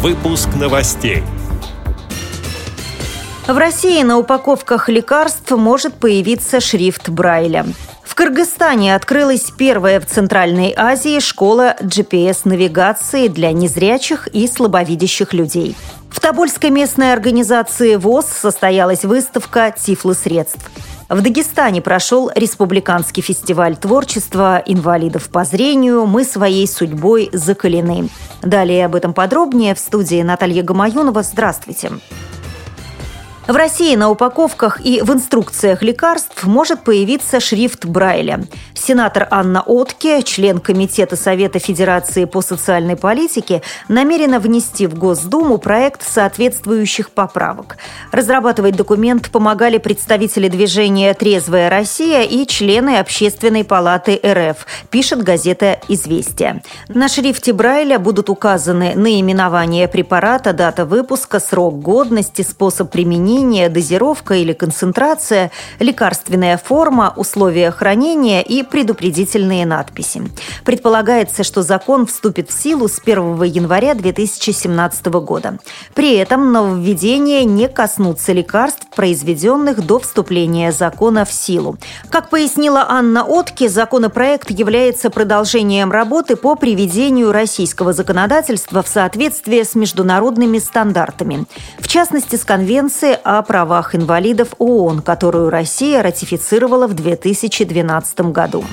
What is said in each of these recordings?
Выпуск новостей. В России на упаковках лекарств может появиться шрифт Брайля. В Кыргызстане открылась первая в Центральной Азии школа GPS-навигации для незрячих и слабовидящих людей. В Тобольской местной организации ВОЗ состоялась выставка тифлосредств. В Дагестане прошел республиканский фестиваль творчества инвалидов по зрению «Мы своей судьбой закалены». Далее об этом подробнее в студии Наталья Гамаюнова. Здравствуйте. Здравствуйте. В России на упаковках и в инструкциях лекарств может появиться шрифт Брайля. Сенатор Анна Отке, член Комитета Совета Федерации по социальной политике, намерена внести в Госдуму проект соответствующих поправок. Разрабатывать документ помогали представители движения «Трезвая Россия» и члены Общественной палаты РФ, пишет газета «Известия». На шрифте Брайля будут указаны наименование препарата, дата выпуска, срок годности, способ применения, хранение, дозировка или концентрация, лекарственная форма, условия хранения и предупредительные надписи. Предполагается, что закон вступит в силу с 1 января 2017 года. При этом нововведения не коснутся лекарств, произведенных до вступления закона в силу. Как пояснила Анна Отке, законопроект является продолжением работы по приведению российского законодательства в соответствие с международными стандартами. В частности, с Конвенцией о правах инвалидов ООН, которую Россия ратифицировала в 2012 году.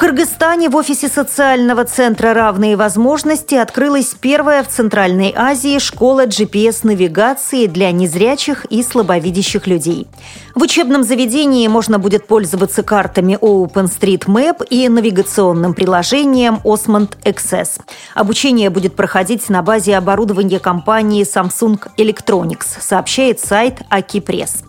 Кыргызстане в офисе социального центра «Равные возможности» открылась первая в Центральной Азии школа GPS-навигации для незрячих и слабовидящих людей. В учебном заведении можно будет пользоваться картами OpenStreetMap и навигационным приложением Osmond Access. Обучение будет проходить на базе оборудования компании Samsung Electronics, сообщает сайт Акипресс.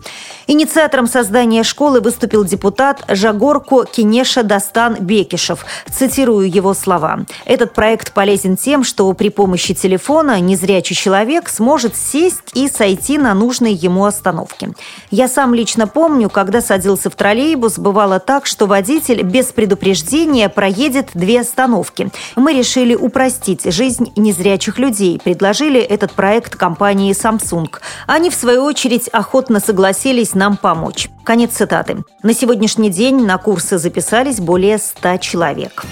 Инициатором создания школы выступил депутат Жагорку Кинеша Дастан Бекишев. Цитирую его слова. «Этот проект полезен тем, что при помощи телефона незрячий человек сможет сесть и сойти на нужной ему остановке. Я сам лично помню, когда садился в троллейбус, бывало так, что водитель без предупреждения проедет две остановки. Мы решили упростить жизнь незрячих людей, предложили этот проект компании Samsung. Они, в свою очередь, охотно согласились пытались нам помочь. Конец цитаты. На сегодняшний день на курсы записались более 100 человек.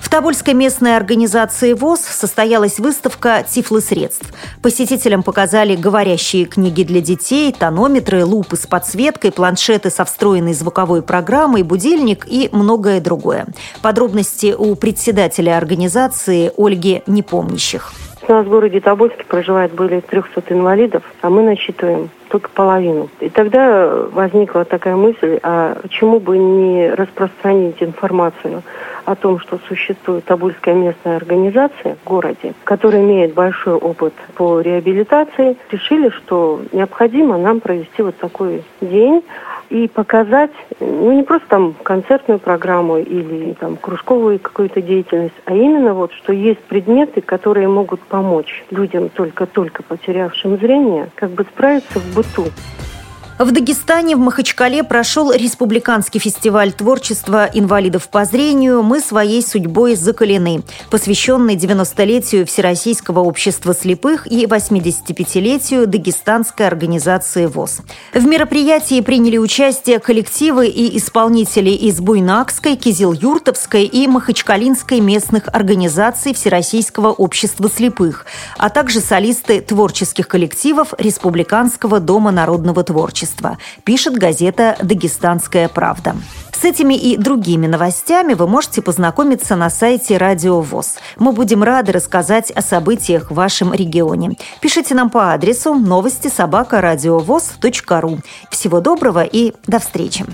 В Тобольской местной организации ВОЗ состоялась выставка тифлосредств. Посетителям показали говорящие книги для детей, тонометры, лупы с подсветкой, планшеты со встроенной звуковой программой, будильник и многое другое. Подробности у председателя организации Ольги Непомнящих. У нас в городе Тобольске проживает более 300 инвалидов, а мы насчитываем только половину. И тогда возникла такая мысль, а почему бы не распространить информацию о том, что существует Тобольская местная организация в городе, которая имеет большой опыт по реабилитации. Решили, что необходимо нам провести вот такой день, и показать, ну не просто там концертную программу или там кружковую какую-то деятельность, а именно вот, что есть предметы, которые могут помочь людям только-только потерявшим зрение, как бы справиться в быту. В Дагестане в Махачкале прошел республиканский фестиваль творчества инвалидов по зрению «Мы своей судьбой закалены», посвященный 90-летию Всероссийского общества слепых и 85-летию Дагестанской организации ВОЗ. В мероприятии приняли участие коллективы и исполнители из Буйнакской, Кизил-Юртовской и Махачкалинской местных организаций Всероссийского общества слепых, а также солисты творческих коллективов Республиканского дома народного творчества общества, пишет газета «Дагестанская правда». С этими и другими новостями вы можете познакомиться на сайте Радио ВОЗ. Мы будем рады рассказать о событиях в вашем регионе. Пишите нам по адресу новости собака ру. Всего доброго и до встречи!